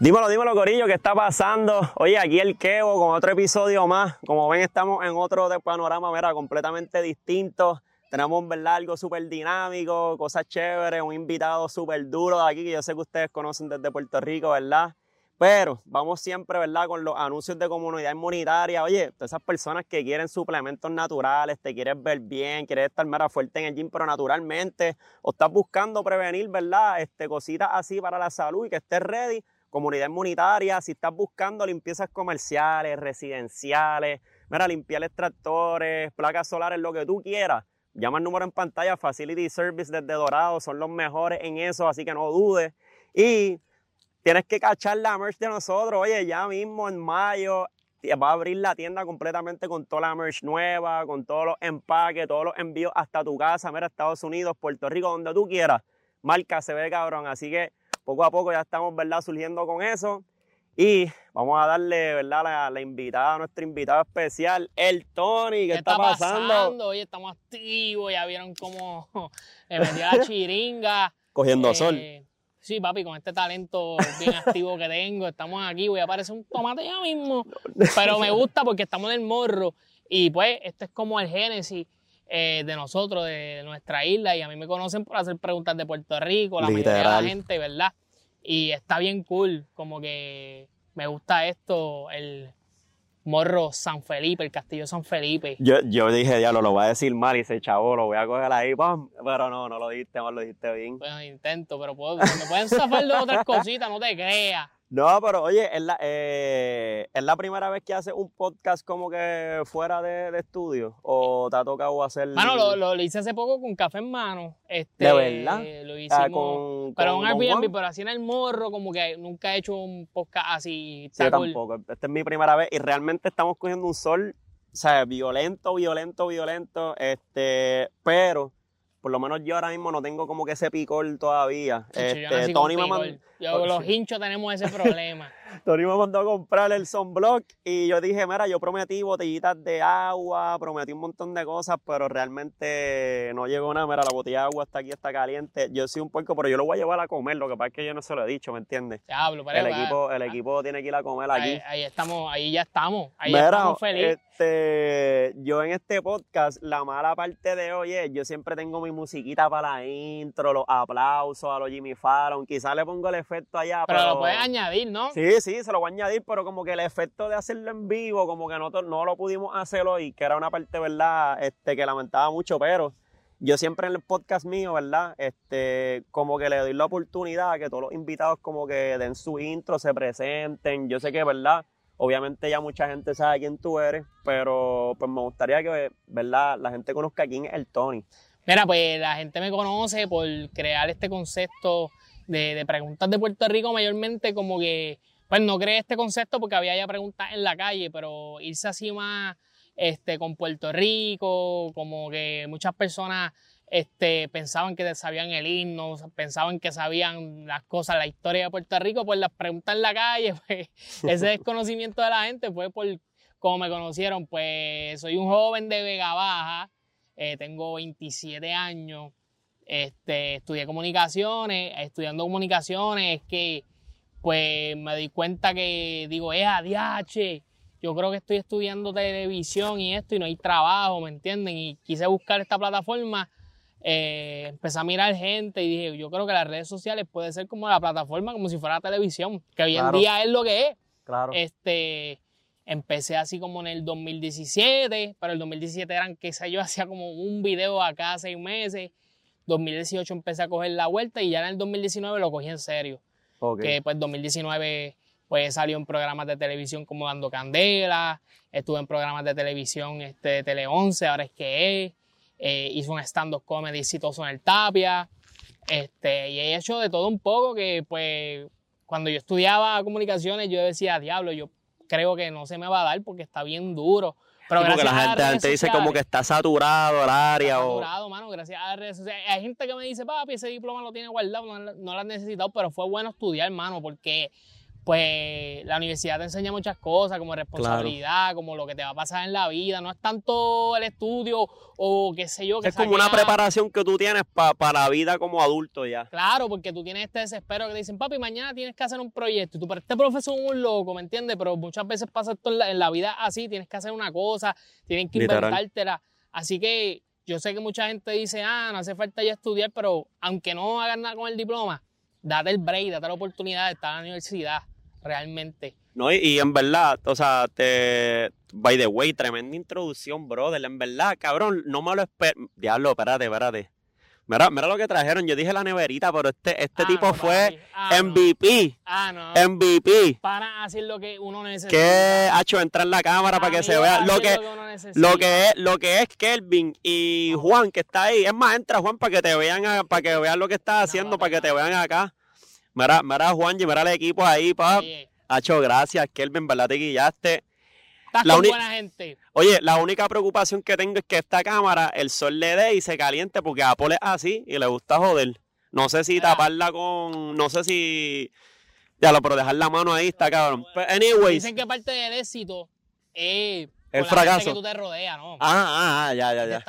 Dímelo, dímelo, Corillo, ¿qué está pasando? Oye, aquí el Kevo con otro episodio más. Como ven, estamos en otro de panorama, mira, completamente distinto. Tenemos, ¿verdad? Algo súper dinámico, cosas chéveres, un invitado súper duro de aquí que yo sé que ustedes conocen desde Puerto Rico, ¿verdad? Pero vamos siempre, ¿verdad? Con los anuncios de comunidad inmunitaria. Oye, todas esas personas que quieren suplementos naturales, te quieres ver bien, quieres estar mera fuerte en el gym, pero naturalmente, o estás buscando prevenir, ¿verdad? Este, cositas así para la salud y que estés ready. Comunidad inmunitaria, si estás buscando limpiezas comerciales, residenciales, mira, limpiar extractores, placas solares, lo que tú quieras. Llama el número en pantalla, Facility Service desde Dorado, son los mejores en eso, así que no dudes. Y tienes que cachar la merch de nosotros. Oye, ya mismo en mayo va a abrir la tienda completamente con toda la merch nueva, con todos los empaques, todos los envíos hasta tu casa, mira, Estados Unidos, Puerto Rico, donde tú quieras. Marca se ve cabrón, así que poco a poco ya estamos, ¿verdad?, surgiendo con eso. Y vamos a darle, ¿verdad?, la, la invitada, a nuestro invitado especial, el Tony. ¿Qué, está, pasando? Hoy estamos activos, ya vieron cómo me metió la chiringa. Cogiendo Eh, sol. Sí, papi, con este talento bien activo que tengo, estamos aquí, voy a parecer un tomate ya mismo. Pero me gusta porque estamos en el morro. Y pues, este es como el génesis eh, de nosotros, de nuestra isla. Y a mí me conocen por hacer preguntas de Puerto Rico, la mayoría de Literal. la gente, ¿verdad? Y está bien cool, como que me gusta esto, el morro San Felipe, el castillo San Felipe. Yo, yo dije, diablo, lo voy a decir mal y ese chavo lo voy a coger ahí, pam. Pero no, no lo dijiste mal, lo dijiste bien. Bueno, intento, pero puedo, me pueden zafar de otras cositas, no te creas. No, pero oye, es la, eh, ¿es la primera vez que haces un podcast como que fuera de, de estudio? ¿O te ha tocado hacer...? Mano, lo, lo, lo hice hace poco con café en mano. Este, ¿De verdad? Lo hicimos. Ah, con, pero con un Airbnb, pero así en el morro, como que nunca he hecho un podcast así. Sí, yo cool. tampoco. Esta es mi primera vez y realmente estamos cogiendo un sol, o sea, violento, violento, violento. Este, pero por lo menos yo ahora mismo no tengo como que ese picor todavía. Este, Tony, me mandó, Yo, los sí. hinchos tenemos ese problema. Tony me mandó a comprar el sunblock y yo dije, mira, yo prometí botellitas de agua, prometí un montón de cosas, pero realmente no llegó nada. Mira, la botella de agua está aquí, está caliente. Yo soy un puerco, pero yo lo voy a llevar a comer. Lo que pasa es que yo no se lo he dicho, ¿me entiendes? Diablo, pero El va- equipo, el equipo tiene que ir a comer aquí. ahí, ahí estamos, ahí ya estamos. Ahí Mira, estamos felices. este, yo en este podcast, la mala parte de hoy es, yo siempre tengo mi musiquita para la intro, los aplausos a los Jimmy Fallon, quizás le pongo el efecto allá, pero, pero... lo puedes añadir, ¿no? Sí, sí, se lo voy a añadir, pero como que el efecto de hacerlo en vivo, como que no, to- no lo pudimos hacer hoy, que era una parte, ¿verdad? Este, que lamentaba mucho, pero yo siempre en el podcast mío, ¿verdad? Este, como que le doy la oportunidad a que todos los invitados como que den su intro, se presenten. Yo sé que, ¿verdad? Obviamente ya mucha gente sabe quién tú eres, pero pues me gustaría que, ¿verdad? La gente conozca quién es el Tony. Mira, pues la gente me conoce por crear este concepto de, de preguntas de Puerto Rico, mayormente como que, pues no creé este concepto porque había ya preguntas en la calle, pero irse así más este, con Puerto Rico, como que muchas personas este, pensaban que sabían el himno, pensaban que sabían las cosas, la historia de Puerto Rico, pues las preguntas en la calle, pues ese desconocimiento de la gente fue por como me conocieron, pues soy un joven de Vega Baja, eh, tengo 27 años, este, estudié comunicaciones, estudiando comunicaciones es que pues me di cuenta que digo, es ADH, yo creo que estoy estudiando televisión y esto y no hay trabajo, ¿me entienden? Y quise buscar esta plataforma, eh, empecé a mirar gente y dije, yo creo que las redes sociales puede ser como la plataforma, como si fuera la televisión, que hoy Claro. en día es lo que es. Claro. Este, empecé así como en el 2017, pero el 2017 eran, qué sé yo, hacía como un video a cada seis meses. 2018 empecé a coger la vuelta y ya en el 2019 lo cogí en serio. Ok. Que pues 2019 pues salió en programas de televisión como Dando Candela, estuve en programas de televisión este, de Tele 11, ahora es que es, eh, hizo un stand-up comedy exitoso en el Tapia, este, y he hecho de todo un poco que pues cuando yo estudiaba comunicaciones yo decía, diablo, yo creo que no se me va a dar porque está bien duro. Pero Sí, porque la gente, gente dice como que está saturado el área Está o... saturado, mano, gracias a redes sociales. Hay gente que me dice, papi, ese diploma lo tiene guardado, no, no lo has necesitado, pero fue bueno estudiar, mano, porque pues la universidad te enseña muchas cosas, como responsabilidad, como lo que te va a pasar en la vida. No es tanto el estudio o qué sé yo. Que Es como una preparación que tú tienes pa- para la vida como adulto ya. Claro, porque tú tienes este desespero que te dicen, papi, mañana tienes que hacer un proyecto. Y tú, pero este profesor es un loco, ¿me entiendes? Pero muchas veces pasa esto en la, en la vida así, tienes que hacer una cosa, tienes que Literal. inventártela. Así que yo sé que mucha gente dice, ah, no hace falta ya estudiar, pero aunque no hagas nada con el diploma, date el break, date la oportunidad de estar en la universidad, realmente. No, y, y en verdad, o sea, te. By the way, tremenda introducción, brother. En verdad, cabrón, no me lo espero. Diablo, espérate, espérate. Mira, mira lo que trajeron. Yo dije la neverita, pero este, este Ah, tipo no, fue papi. Ah, no. MVP. Ah, no. MVP. Para hacer lo que uno necesita. Que ha hecho entrar la cámara para que se vea lo que, lo que es, lo que es Kelvin y Juan que está ahí. Es más, entra Juan para que te vean, para que vean lo que estás haciendo, para que te vean acá. Mira, mira Juan, y mira el equipo ahí, pa. Oye, Hacho, gracias, Kelvin, ¿verdad? Te guillaste. estás La con buena gente. Oye, la única preocupación que tengo es que esta cámara, el sol le dé y se caliente porque Apple es así y le gusta joder. No sé si Mira. taparla con, no sé si, ya lo, pero dejar la mano ahí está cabrón. Pero anyways, Dicen que parte del éxito es El la gente fracaso. que tú te rodeas, ¿no? ah, ah, ah, ya, ya, ya.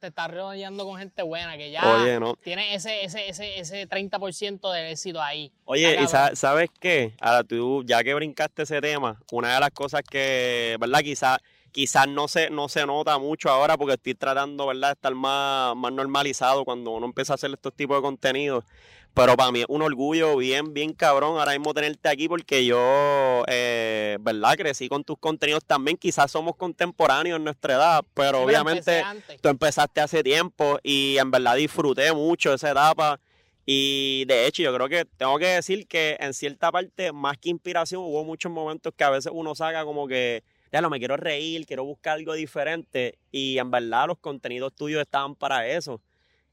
te estás rodeando con gente buena que ya Oye, no. tiene ese, ese, ese, ese 30% del éxito ahí. Oye, Está ¿y sa- sabes qué? Ahora tú, ya que brincaste ese tema, una de las cosas que, ¿verdad? Quizás quizás no se, no se nota mucho ahora porque estoy tratando, ¿verdad?, de estar más, más normalizado cuando uno empieza a hacer estos tipos de contenidos. Pero para mí es un orgullo bien, bien cabrón ahora mismo tenerte aquí porque yo, eh, ¿verdad? Crecí con tus contenidos también. Quizás somos contemporáneos en nuestra edad, pero obviamente tú empezaste hace tiempo y en verdad disfruté mucho esa etapa. Y de hecho, yo creo que tengo que decir que en cierta parte, más que inspiración, hubo muchos momentos que a veces uno saca como que, ya no me quiero reír, quiero buscar algo diferente. Y en verdad, los contenidos tuyos estaban para eso.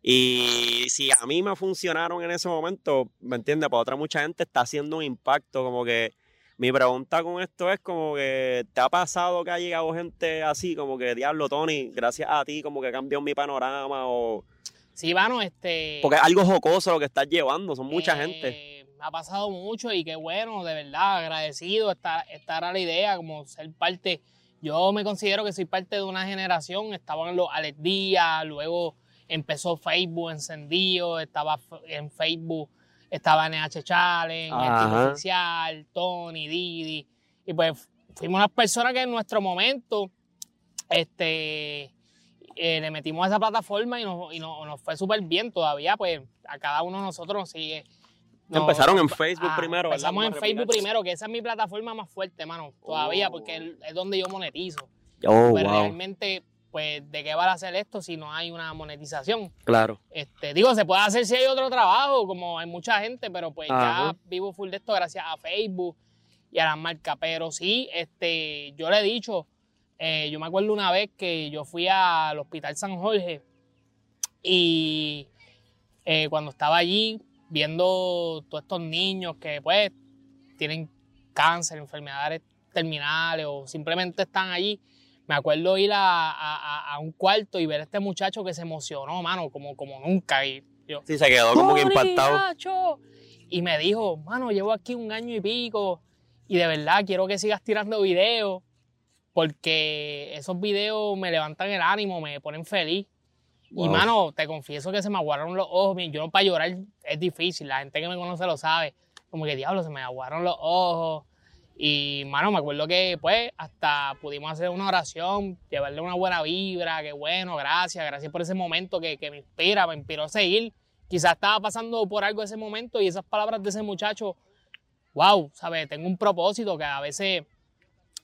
Y si a mí me funcionaron en ese momento, ¿me entiendes? Para otra mucha gente está haciendo un impacto. Como que mi pregunta con esto es como que, ¿te ha pasado que ha llegado gente así? Como que, diablo, Tony, gracias a ti, como que cambió mi panorama o... Sí, mano, este. Porque es algo jocoso lo que estás llevando, son mucha eh, gente. Me ha pasado mucho y qué bueno, de verdad, agradecido. Esta, esta era la idea, como ser parte. Yo me considero que soy parte de una generación. Estaban los Alex Díaz, luego empezó Facebook encendido, estaba en Facebook, estaba NH Challenge, el Ajá. Oficial, Tony, Didi. Y pues fuimos unas personas que en nuestro momento este, eh, le metimos a esa plataforma y nos, y nos, nos fue súper bien todavía, pues a cada uno de nosotros nos sigue. nos- Empezaron en Facebook Ah, primero. Empezamos en Facebook primero, que esa es mi plataforma más fuerte, mano, todavía, Oh. porque es- donde yo monetizo. Oh, pues wow. realmente, pues, ¿de qué va a hacer esto si no hay una monetización? Claro. Este, digo, se puede hacer si hay otro trabajo, como hay mucha gente, pero pues Ajá. ya vivo full de esto gracias a Facebook y a las marcas. Pero sí, este, yo le he dicho, eh, yo me acuerdo una vez que yo fui al Hospital San Jorge y eh, cuando estaba allí viendo todos estos niños que pues tienen cáncer, enfermedades terminales o simplemente están allí, me acuerdo ir a, a- a- un cuarto y ver a este muchacho que se emocionó, mano, como, como nunca. Y yo, Sí, se quedó como que "Tony, impactado. Nacho". Y me dijo, mano, llevo aquí un año y pico y de verdad quiero que sigas tirando videos porque esos videos me levantan el ánimo, me ponen feliz. Y mano, te confieso que se me aguaron los ojos. Yo no para llorar es difícil, la gente que me conoce lo sabe. Como que diablo, se me aguaron los ojos. Y mano, me acuerdo que pues hasta pudimos hacer una oración, llevarle una buena vibra, que bueno, gracias, gracias por ese momento que, que me inspira, me inspiró a seguir. Quizás estaba pasando por algo ese momento y esas palabras de ese muchacho, wow, ¿sabes? Tengo un propósito que a veces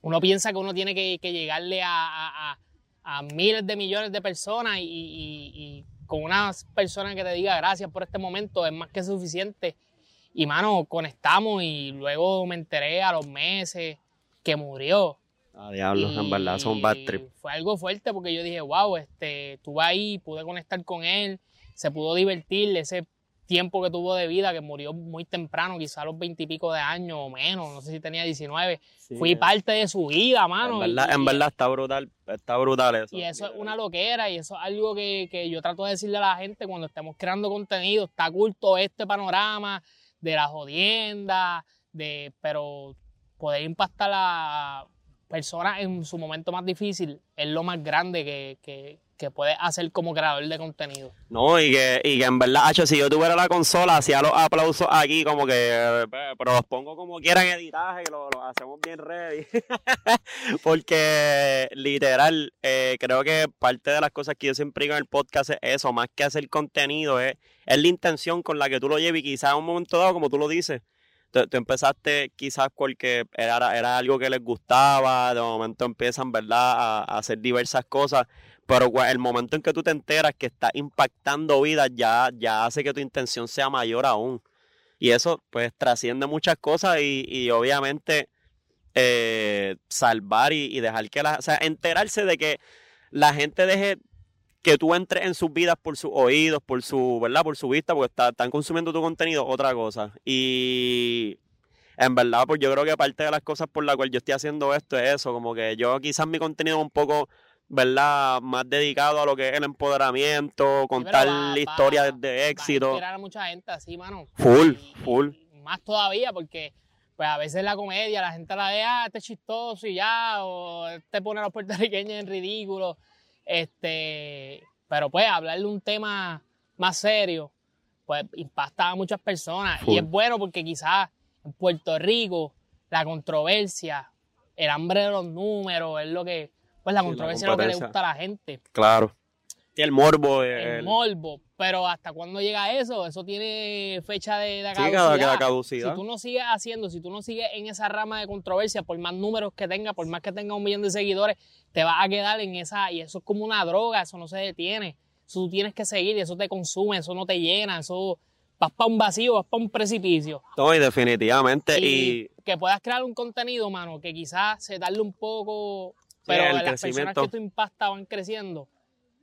uno piensa que uno tiene que, llegarle a, a- miles de millones de personas y- y con una persona que te diga gracias por este momento es más que suficiente. Y mano, conectamos y luego me enteré a los meses que murió. Ah, diablos, en verdad, son bad trip. Fue algo fuerte porque yo dije, wow, este, estuve ahí, pude conectar con él, se pudo divertir ese tiempo que tuvo de vida, que murió muy temprano, quizá a los veintipico de años o menos, no sé si tenía 19. Fui parte de su vida, mano. En y- verdad, en verdad está brutal, está brutal eso. y eso es una loquera y eso es algo que, que yo trato de decirle a la gente cuando estemos creando contenido. Está oculto este panorama de la jodienda, de, pero poder impactar a personas en su momento más difícil es lo más grande que, que, que puedes hacer como creador de contenido. No, y que, y que en verdad, hacho, si yo tuviera la consola, hacía los aplausos aquí, como que, eh, pero los pongo como quieran editaje, que lo, hacemos bien ready. Porque, literal, eh, creo que parte de las cosas que yo siempre digo en el podcast es eso, más que hacer contenido, es, es la intención con la que tú lo lleves y quizás en un momento dado, como tú lo dices, tú, empezaste quizás porque era, era algo que les gustaba, de momento empiezan, ¿verdad?, a hacer diversas cosas pero el momento en que tú te enteras que está impactando vidas ya, ya hace que tu intención sea mayor aún. Y eso pues trasciende muchas cosas y, y obviamente eh, salvar y, y dejar que la... O sea, enterarse de que la gente deje que tú entres en sus vidas por sus oídos, por su, ¿verdad? Por su vista, porque está- están consumiendo tu contenido, otra cosa. Y en verdad, pues yo creo que parte de las cosas por las cuales yo estoy haciendo esto es eso, como que yo quizás mi contenido es un poco, ¿verdad? Más dedicado a lo que es el empoderamiento, contar va- historias va- de Va a éxito. inspirar a mucha gente así, mano. Full, Y- full. y más todavía porque pues a veces la comedia la gente la ve, ah, este es chistoso y ya, o este pone a los puertorriqueños en ridículo. Este, pero pues hablar de un tema más serio, pues impacta a muchas personas. Full. Y es bueno porque quizás en Puerto Rico la controversia, el hambre de los números, es lo que, pues la Sí, la controversia es lo que le gusta a la gente Claro. Y el morbo. el el- morbo. Pero ¿hasta cuándo llega eso? Eso tiene fecha de, de Sí, caducidad. cada, cada caducidad. Si tú no sigues haciendo, si tú no sigues en esa rama de controversia, por más números que tenga, por más que tenga un millón de seguidores, te vas a quedar en esa, y eso es como una droga, eso no se detiene. Eso tú tienes que seguir, y eso te consume, eso no te llena, eso vas para un vacío, vas para un precipicio. No, y definitivamente. Y, Y, que puedas crear un contenido, mano, que quizás se tarde un poco, pero las personas que tú impactas van creciendo,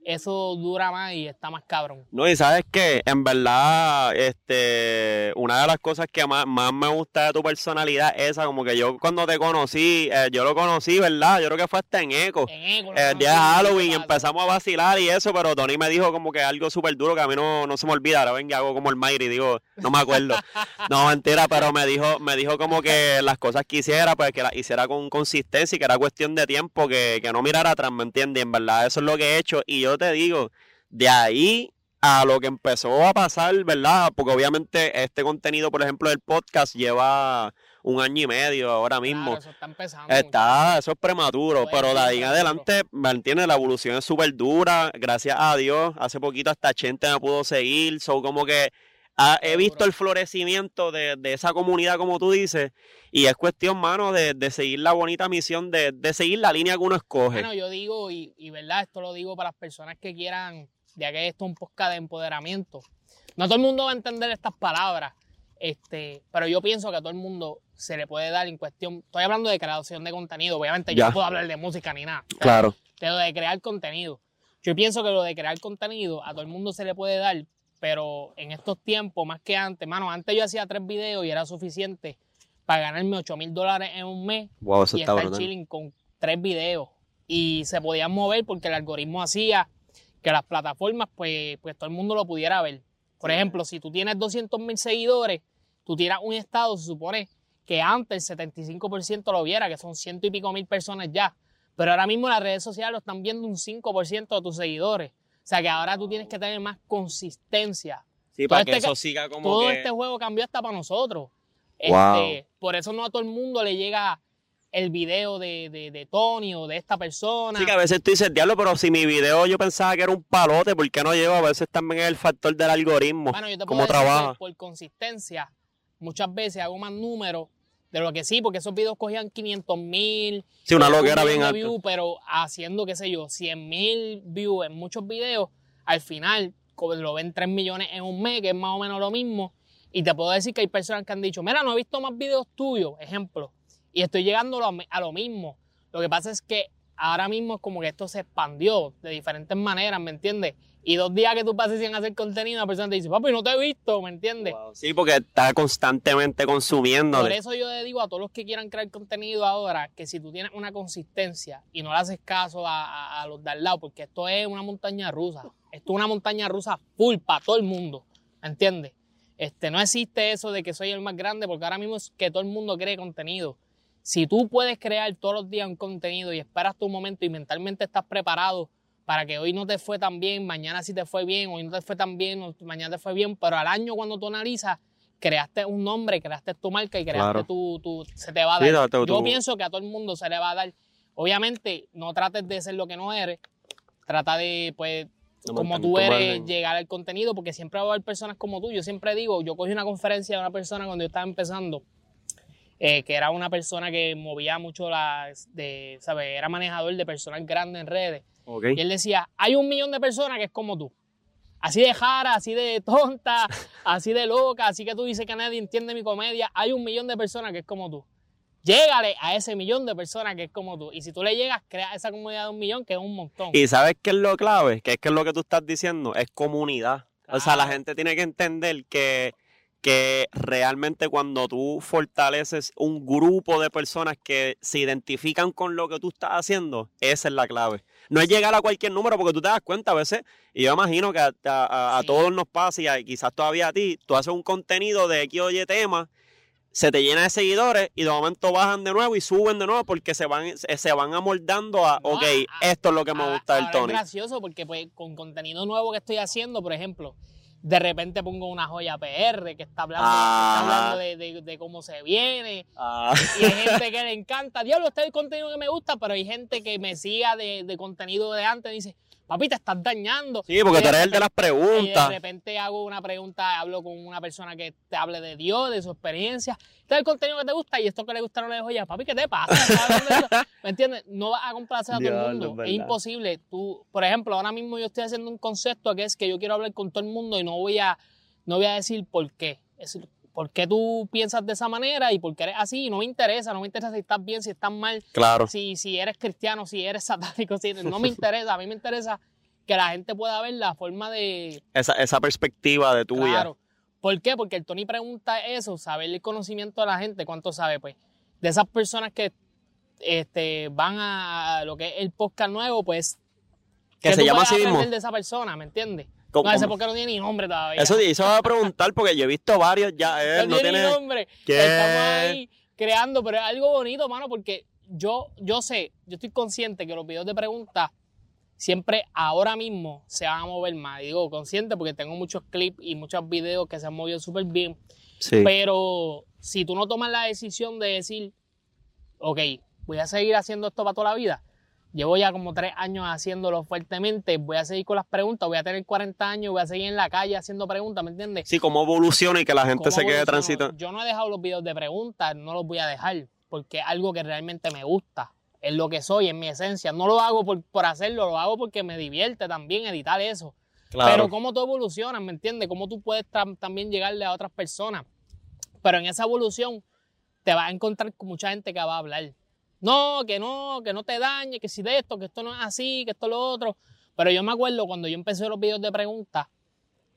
eso dura más y está más cabrón. No, y sabes que en verdad, este, una de las cosas que más, más me gusta de tu personalidad es esa, como que yo cuando te conocí, eh, yo lo conocí, ¿verdad? Yo creo que fue hasta en Eco. En Eco, El día de Halloween empezamos a vacilar y eso, pero Tony me dijo como que algo súper duro que a mí no, no se me olvida. Ahora venga, hago como el Mayri, digo, no me acuerdo. No, mentira, pero me dijo, me dijo como que las cosas que hiciera, pues que las hiciera con consistencia y que era cuestión de tiempo, que, que no mirara atrás, ¿me entiendes? En verdad eso es lo que he hecho. Y yo te digo, de ahí a lo que empezó a pasar, ¿verdad? Porque obviamente este contenido, por ejemplo, del podcast lleva un año y medio ahora mismo. Claro, eso está empezando. Está, eso es prematuro, Todo pero es de ahí en prematuro. adelante, ¿me entiendes? La evolución es súper dura, gracias a Dios. Hace poquito hasta Chente me pudo seguir, so como que ah, he visto el florecimiento de, de esa comunidad, como tú dices, y es cuestión, mano, de, de seguir la bonita misión, de, de seguir la línea que uno escoge. Bueno, yo digo, y, y verdad, esto lo digo para las personas que quieran, ya que esto es un podcast de empoderamiento. No todo el mundo va a entender estas palabras, este, pero yo pienso que a todo el mundo se le puede dar en cuestión. Estoy hablando de creación de contenido, obviamente yo Ya. no puedo hablar de música ni nada. Claro. de lo de crear contenido. Yo pienso que lo de crear contenido a todo el mundo se le puede dar, pero en estos tiempos, más que antes, mano, antes yo hacía tres videos y era suficiente para ganarme 8 mil dólares en un mes Wow, eso y está estar brutal. chilling con tres videos. Y se podían mover porque el algoritmo hacía que las plataformas, pues, pues todo el mundo lo pudiera ver. Por ejemplo, si tú tienes 200 mil seguidores, tú tiras un estado, se supone que antes el 75% lo viera, que son ciento y pico mil personas ya. Pero ahora mismo las redes sociales lo están viendo un 5% de tus seguidores. O sea que ahora tú tienes que tener más consistencia. Sí, todo para que este eso siga como Todo que... este juego cambió hasta para nosotros. Wow. Este, por eso no a todo el mundo le llega el video de, de, de Tony o de esta persona. Sí, que a veces tú dices, diablo, pero si mi video yo pensaba que era un palote, ¿por qué no llevo? A veces también es el factor del algoritmo, Bueno, yo te puedo decir que por consistencia, muchas veces hago más números de lo que sí, porque esos videos cogían 500 mil. Sí, una loquera bien alta. views, pero haciendo, qué sé yo, 100 mil views en muchos videos, al final lo ven 3 millones en un mes, que es más o menos lo mismo. Y te puedo decir que hay personas que han dicho, mira, no he visto más videos tuyos, ejemplo, y estoy llegando a lo- a lo mismo. Lo que pasa es que ahora mismo es como que esto se expandió de diferentes maneras, ¿me entiendes? Y dos días que tú pases sin hacer contenido, la persona te dice, papi, no te he visto, ¿me entiendes? Wow. Sí, porque está constantemente consumiendo. Por eso yo le digo a todos los que quieran crear contenido ahora que si tú tienes una consistencia y no le haces caso a, a- a los de al lado, porque esto es una montaña rusa, esto es una montaña rusa full para todo el mundo, ¿me entiendes? Este, no existe eso de que soy el más grande, porque ahora mismo es que todo el mundo cree contenido. Si tú puedes crear todos los días un contenido y esperas tu momento y mentalmente estás preparado para que hoy no te fue tan bien, mañana sí te fue bien, hoy no te fue tan bien, mañana te fue bien, pero al año cuando tú analizas, creaste un nombre, creaste tu marca y creaste Claro. tu, tu- se te va a Sí, dar. Yo tú- pienso que a todo el mundo se le va a dar. Obviamente, no trates de ser lo que no eres, trata de, pues, como tú eres, llegar al contenido, porque siempre va a haber personas como tú. Yo siempre digo, yo cogí una conferencia de una persona cuando yo estaba empezando, eh, que era una persona que movía mucho las, de, ¿sabes? Era manejador de personas grandes en redes. Y él decía, hay un millón de personas que es como tú. Así de jara, así de tonta, así de loca, así que tú dices que nadie entiende mi comedia. Hay un millón de personas que es como tú. Llégale a ese millón de personas que es como tú. Y si tú le llegas, crea esa comunidad de un millón, que es un montón. Y sabes qué es lo clave, que es que lo que tú estás diciendo, es comunidad. O sea, la gente tiene que entender que, que realmente cuando tú fortaleces un grupo de personas que se identifican con lo que tú estás haciendo, esa es la clave. No es llegar a cualquier número, porque tú te das cuenta a veces, y yo imagino que a, a- a Sí. todos nos pasa, y a- quizás todavía a ti, tú haces un contenido de X o Y tema, se te llena de seguidores y de momento bajan de nuevo y suben de nuevo porque se van, se, van amoldando a, No, ok, esto es lo que me gusta del Tony. Es gracioso porque pues, con contenido nuevo que estoy haciendo, por ejemplo, de repente pongo una joya PR que está hablando, está hablando de, de- de cómo se viene. Ah, Y hay gente que le encanta. Diablo, este es el contenido que me gusta, pero hay gente que me siga de, de contenido de antes y dice, papi, te estás dañando. sí, porque Y tú eres el de las Y de preguntas. repente hago una pregunta, hablo con una persona que te hable de Dios, de su experiencia. Este es el contenido que te gusta y esto que le gusta no le digo, ya, papi, ¿qué te pasa? ¿Me entiendes? No vas a complacer a todo el mundo. es imposible. Tú, por ejemplo, ahora mismo yo estoy haciendo un concepto que es que yo quiero hablar con todo el mundo y no voy a, no voy a decir por qué. Es decir, por qué tú piensas de esa manera y por qué eres así. Y no me interesa, no me interesa si estás bien, si estás mal, Claro. si, si eres cristiano, si eres satánico, si no me interesa. A mí me interesa que la gente pueda ver la forma de, Esa, esa perspectiva de tuya. Claro. ¿Por qué? Porque el Tony pregunta eso, saber el conocimiento de la gente, ¿cuánto sabe? Pues de esas personas que este, van a lo que es el podcast nuevo, pues Que ¿qué se llama así mismo. de esa persona, ¿me entiendes? ¿Cómo- no, ese podcast no tiene ni nombre todavía. Eso, eso va a preguntar porque yo he visto varios ya. eh, no, no tiene, tiene. ni nombre. ¿Qué? Estamos ahí creando, pero es algo bonito, mano, porque yo, yo sé, yo estoy consciente que los videos de preguntas siempre ahora mismo se van a mover más. Digo consciente porque tengo muchos clips y muchos videos que se han movido súper bien. Sí. Pero si tú no tomas la decisión de decir, ok, voy a seguir haciendo esto para toda la vida. Llevo ya como tres años haciéndolo fuertemente. Voy a seguir con las preguntas. Voy a tener 40 años. Voy a seguir en la calle haciendo preguntas, ¿me entiendes? Sí, cómo evoluciona y que la gente ¿Cómo se quede transitando. Yo no he dejado los videos de preguntas, no los voy a dejar, porque es algo que realmente me gusta. Es lo que soy, es mi esencia. No lo hago por, por hacerlo, lo hago porque me divierte también editar eso. Claro. Pero cómo tú evolucionas, ¿me entiendes? Cómo tú puedes tam- también llegarle a otras personas. Pero en esa evolución te vas a encontrar con mucha gente que va a hablar. No, que no, que no te dañe, que si de esto, que esto no es así, que esto es lo otro. Pero yo me acuerdo cuando yo empecé los videos de preguntas,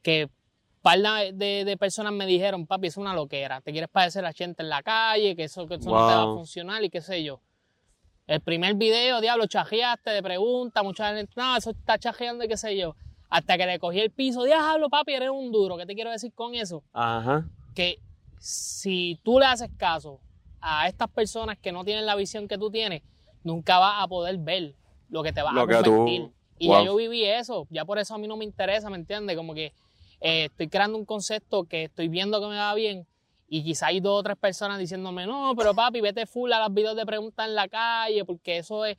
que par de, de personas me dijeron, papi, es una loquera, te quieres parecer a gente en la calle, que eso, que eso no te va a funcionar y qué sé yo. El primer video, diablo, chajeaste de preguntas, mucha gente, no, eso está chajeando y qué sé yo. Hasta que le cogí el piso, diablo, papi, eres un duro. ¿Qué te quiero decir con eso? Ajá. Que si tú le haces caso a estas personas que no tienen la visión que tú tienes, nunca vas a poder ver lo que te va a tú- convertir. Y wow. ya yo viví eso, ya por eso a mí no me interesa, ¿me entiendes? Como que eh, estoy creando un concepto que estoy viendo que me va bien y quizá hay dos o tres personas diciéndome, no, pero papi, vete full a los videos de preguntas en la calle porque eso es...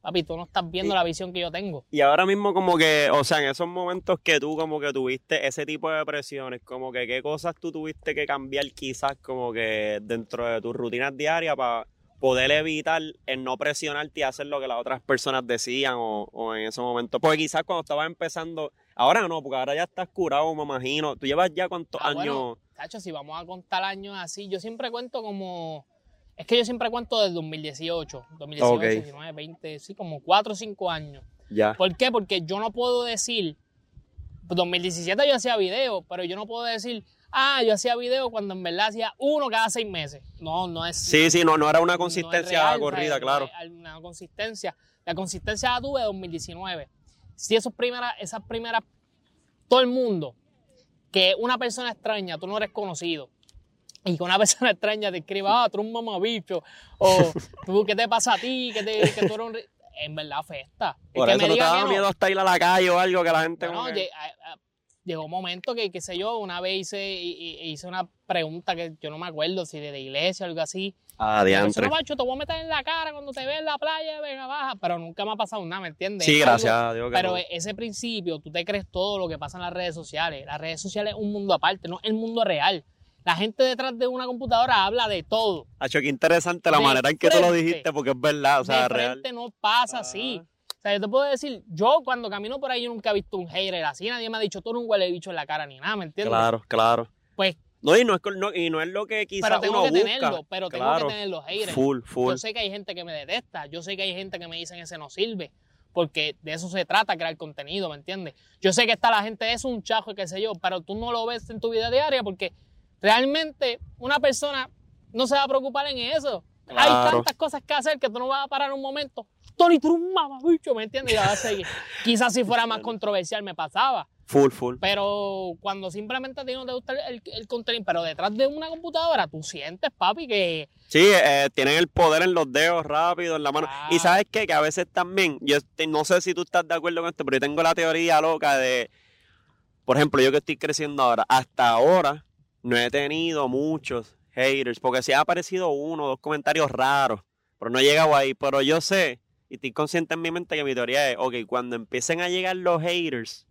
Papi, tú no estás viendo Y- la visión que yo tengo. Y ahora mismo como que, o sea, en esos momentos que tú como que tuviste ese tipo de presiones, como que qué cosas tú tuviste que cambiar quizás como que dentro de tus rutinas diarias para poder evitar el no presionarte y hacer lo que las otras personas decían o, o en ese momento. Porque quizás cuando estabas empezando, ahora no, porque ahora ya estás curado, me imagino. Tú llevas ya cuántos Ah, años. bueno, Tacho, si vamos a contar años así, yo siempre cuento como. Es que yo siempre cuento desde 2018, 2018, Ok. 19, 20, sí, como 4 o 5 años. Ya. ¿Por qué? Porque yo no puedo decir. 2017 yo hacía video, pero yo no puedo decir, ah, yo hacía video cuando en verdad hacía uno cada seis meses. No, no es. Sí, sí, no, no era una no consistencia real, corrida, claro. No es Una consistencia. La consistencia la tuve en 2019. Si esos primeras, esas primeras, todo el mundo que una persona extraña, tú no eres conocido, y que una persona extraña te escriba, ah, tú eres un mamabicho, o tú, ¿qué te pasa a ti? Que, te, que tú eres un... ri-". En verdad, festa. El Por que eso me no te daba que no, miedo hasta ir a la calle o algo que la gente. bueno, que- llegó un momento que, qué sé yo, una vez hice, hi- hi- hice una pregunta que yo no me acuerdo si de la iglesia o algo así. Ah, La diantre. persona, macho, te voy a meter en la cara cuando te ve en la playa, venga, baja. Pero nunca me ha pasado nada, ¿me entiendes? Sí, Es gracias a Dios que Pero no. ese principio, tú te crees todo lo que pasa en las redes sociales. Las redes sociales es un mundo aparte, no es el mundo real. La gente detrás de una computadora habla de todo. Hacho, qué interesante la de manera en que tú lo dijiste, porque es verdad, o sea, de real. no pasa así. O sea, yo te puedo decir, yo cuando camino por ahí yo nunca he visto un hater así, nadie me ha dicho, tú eres un huele bicho en la cara ni nada, ¿me entiendes? Claro, claro. Pues, No, y no es, no, y no es lo que quizás pero tengo uno que busca. tenerlo, pero tengo que tener los haters. Full, full. Yo sé que hay gente que me detesta, yo sé que hay gente que me dicen ese no sirve, porque de eso se trata, crear contenido, ¿me entiendes? Yo sé que está la gente, es un chajo, y qué sé yo, pero tú no lo ves en tu vida diaria porque realmente una persona no se va a preocupar en eso. Hay tantas cosas que hacer que tú no vas a parar un momento. Tony, tú eres un mamabicho, ¿me entiendes? Y vas a seguir. Quizás si fuera más controversial me pasaba, Full, full. pero cuando simplemente a ti no te gusta el, el contenido, pero detrás de una computadora tú sientes, papi, que Sí, eh, tienen el poder en los dedos rápido, en la mano. Ah. Y sabes qué? que a veces también, yo te- no sé si tú estás de acuerdo con esto, pero yo tengo la teoría loca de, por ejemplo, yo que estoy creciendo ahora, hasta ahora no he tenido muchos haters, porque sí ha aparecido uno o dos comentarios raros, pero no he llegado ahí. Pero yo sé, y estoy consciente en mi mente que mi teoría es, ok, cuando empiecen a llegar los haters,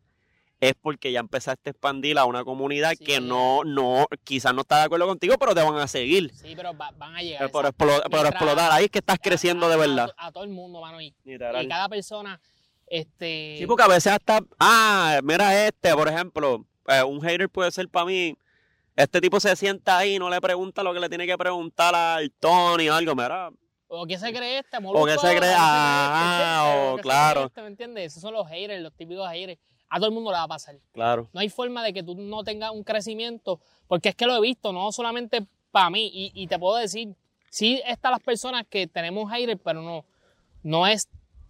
es porque ya empezaste a expandir a una comunidad Sí. que no, no, quizás no está de acuerdo contigo, pero te van a seguir. sí, pero va- van a llegar. Pero por Mientras- explotar, ahí es que estás creciendo a- de verdad. A, todo el mundo, mano. Y, y cada persona, este. Sí, porque a veces hasta, ah, mira este, por ejemplo, eh, un hater puede ser para mí, este tipo se sienta ahí y no le pregunta lo que le tiene que preguntar al Tony o algo, mira, O que se cree este, O que se cree- ah, o claro. Este, ¿Me entiendes? Esos son los haters, los típicos haters. A todo el mundo le va a pasar. claro, No hay forma de que tú no tengas un crecimiento, porque es que lo he visto, no solamente para mí. Y, y te puedo decir, sí están las personas que tenemos haters, pero no, no es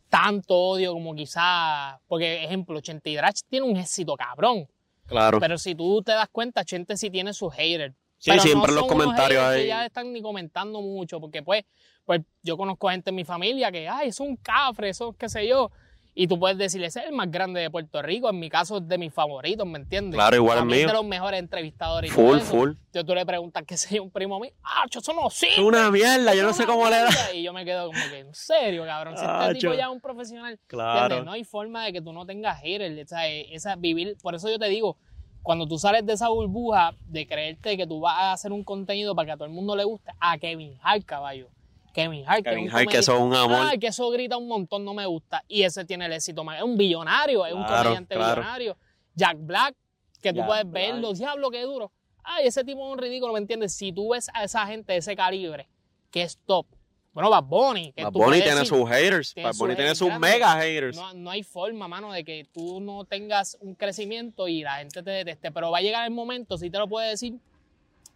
tanto odio como quizás, porque ejemplo, Chente Hidrach tiene un éxito cabrón, claro. pero si tú te das cuenta, Chente sí tiene sus haters. Sí, Pero siempre no los son unos comentarios ahí. Ya están ni comentando mucho, porque pues, pues yo conozco gente en mi familia que, ay, es un cafre, eso qué sé yo. Y tú puedes decirle, ese es el más grande de Puerto Rico, en mi caso es de mis favoritos, ¿me entiendes? Claro, igual mí es mío. de los mejores entrevistadores Full, full. Entonces tú le preguntas qué sé yo, un primo mío, ah, eso no sí. Es una mierda, yo no sé cómo le da. Y yo me quedo como que, en serio, cabrón, si este Acho. tipo ya es un profesional, Claro. ¿Entiendes? No hay forma de que tú no tengas haters. O sea, esa vivir, por eso yo te digo, cuando tú sales de esa burbuja de creerte que tú vas a hacer un contenido para que a todo el mundo le guste, a Kevin Hart, caballo. Kevin Hart, Kevin Hart, que eso es un amor. Que eso grita un montón, no me gusta. Y ese tiene el éxito más. Es un billonario, es un comediante claro. billonario. Jack Black, que tú Jack puedes Black. verlo, diablo, qué duro. Ay, ese tipo es un ridículo, ¿me entiendes? Si tú ves a esa gente de ese calibre, que es top. Bueno, Bad Bunny, que Bad Bunny tiene decir, sus haters, tiene Bad Bunny tiene sus mega haters. no, no hay forma, mano, de que tú no tengas un crecimiento y la gente te deteste. Pero va a llegar el momento, si te lo puedo decir,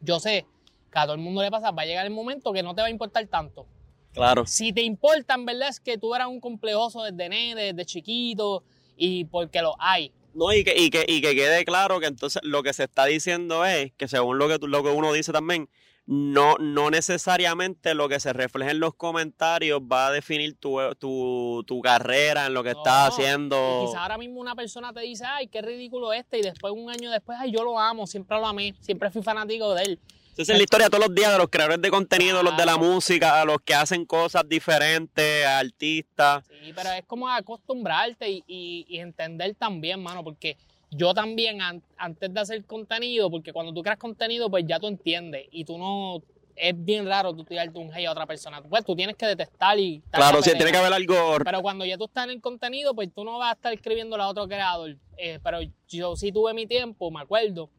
yo sé que a todo el mundo le pasa, va a llegar el momento que no te va a importar tanto. Claro. Si te importa, en verdad es que tú eras un complejoso desde nene, desde chiquito, y porque lo hay. No, y que, y, que, y que quede claro que entonces lo que se está diciendo es que según lo que, tú- lo que uno dice también, no, no necesariamente lo que se refleja en los comentarios va a definir tu, tu, tu carrera en lo que No, estás Y haciendo. quizá ahora mismo una persona te dice, ay, qué ridículo este, y después, un año después, ay, yo lo amo, siempre lo amé, siempre fui fanático de él. Esa es la historia todos los días de los creadores de contenido, los de la música, los que hacen cosas diferentes, artistas. Sí, pero es como acostumbrarte y, y- y entender también, mano, porque yo también an- antes de hacer contenido, porque cuando tú creas contenido, pues ya tú entiendes y tú no, es bien raro tú tirarte un hate a otra persona. Pues tú tienes que detestar y... Claro, sí, tiene que haber algo. Pero cuando ya tú estás en el contenido, pues tú no vas a estar escribiendo a otro creador. Eh, pero yo sí tuve mi tiempo, me acuerdo,